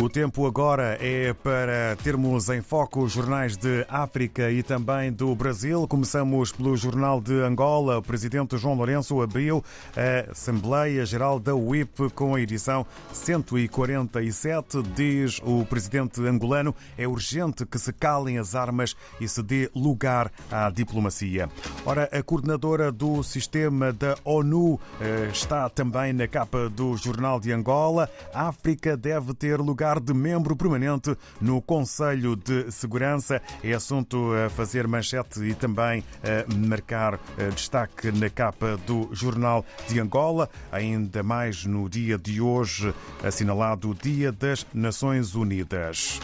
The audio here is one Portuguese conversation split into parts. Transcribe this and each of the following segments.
O tempo agora é para termos em foco os jornais de África e também do Brasil. Começamos pelo Jornal de Angola. O presidente João Lourenço abriu a Assembleia Geral da UIP com a edição 147. Diz o presidente angolano: é urgente que se calem as armas e se dê lugar à diplomacia. Ora, a coordenadora do sistema da ONU eh, está também na capa do Jornal de Angola. A África deve ter lugar de membro permanente no Conselho de Segurança. É assunto a fazer manchete e também a marcar destaque na capa do Jornal de Angola. Ainda mais no dia de hoje, assinalado o Dia das Nações Unidas.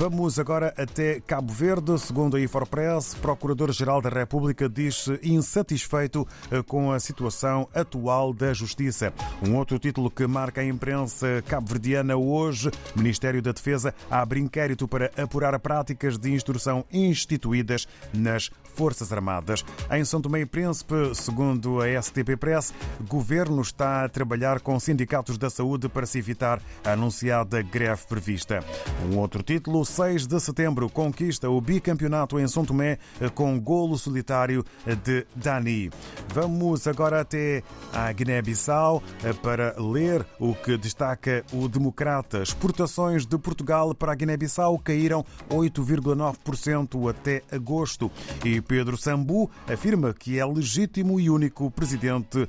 Vamos agora até Cabo Verde. Segundo a Infopress, Procurador-Geral da República diz-se insatisfeito eh, com a situação atual da Justiça. Um outro título que marca a imprensa cabo-verdiana hoje: Ministério da Defesa abre inquérito para apurar práticas de instrução instituídas nas Forças Armadas. Em São Tomé e Príncipe, segundo a STP Press, governo está a trabalhar com sindicatos da saúde para se evitar a anunciada greve prevista. Um outro título: 6 de setembro conquista o bicampeonato em São Tomé com golo solitário de Dani. Vamos agora até a Guiné-Bissau para ler o que destaca o Democrata. Exportações de Portugal para a Guiné-Bissau caíram 8,9% até agosto e Pedro Sambu afirma que é legítimo e único presidente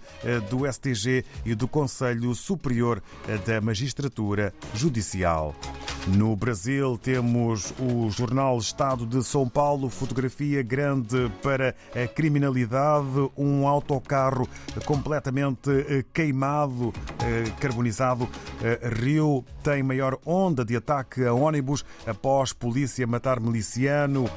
do STG e do Conselho Superior da Magistratura Judicial. No Brasil, temos o jornal Estado de São Paulo, fotografia grande para a criminalidade, um autocarro completamente queimado, carbonizado. Rio tem maior onda de ataque a ônibus após polícia matar miliciano,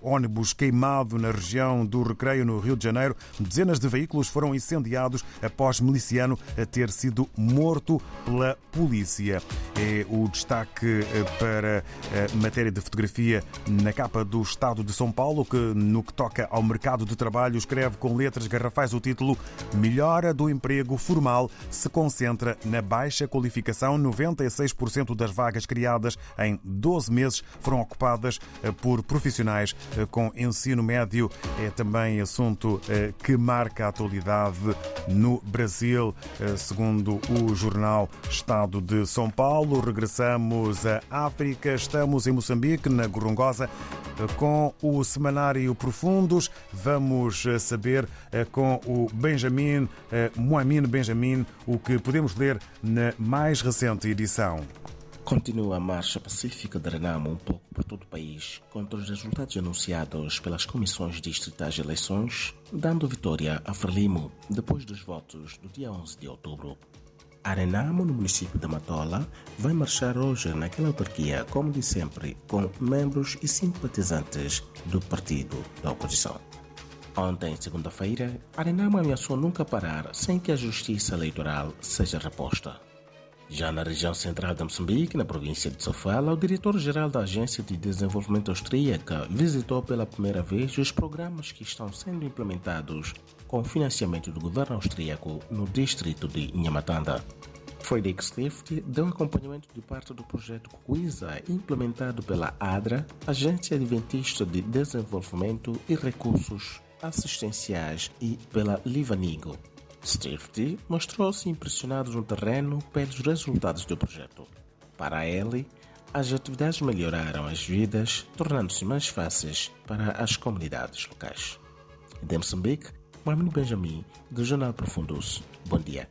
ônibus queimado na região do Recreio, no Rio de Janeiro. Dezenas de veículos foram incendiados após miliciano ter sido morto pela polícia. É o destaque para a matéria de fotografia na capa do Estado de São Paulo, que no que toca ao mercado de trabalho escreve com letras garrafais o título Melhora do emprego formal se concentra na baixa qualificação. 96% das vagas criadas em 12 meses foram ocupadas por profissionais com ensino médio. É também assunto que marca a atualidade no Brasil, segundo o jornal Estado de São Paulo. Regressamos à África, estamos em Moçambique, na Gorongosa, com o semanário Profundos. Vamos saber com o Benjamin, Moamin Benjamin, o que podemos ler na mais recente edição. Continua a marcha pacífica de Renamo um pouco por todo o país contra os resultados anunciados pelas comissões distritais de eleições, dando vitória a Frelimo depois dos votos do dia 11 de outubro. A Renamo, no município de Matola, vai marchar hoje naquela autarquia, como de sempre, com membros e simpatizantes do partido da oposição. Ontem, segunda-feira, a Renamo ameaçou nunca parar sem que a justiça eleitoral seja reposta. Já na região central de Moçambique, na província de Sofala, o diretor-geral da Agência de Desenvolvimento Austríaca visitou pela primeira vez os programas que estão sendo implementados com financiamento do governo austríaco no distrito de Nhamatanda. Frederick Swift deu acompanhamento de parte do projeto Cuisa, implementado pela ADRA, Agência Adventista de Desenvolvimento e Recursos Assistenciais, e pela Livanigo. Swift mostrou-se impressionado no terreno pelos resultados do projeto. Para ele, as atividades melhoraram as vidas, tornando-se mais fáceis para as comunidades locais. De Moçambique, Marmino Benjamin, do Jornal Profundos. Bom dia.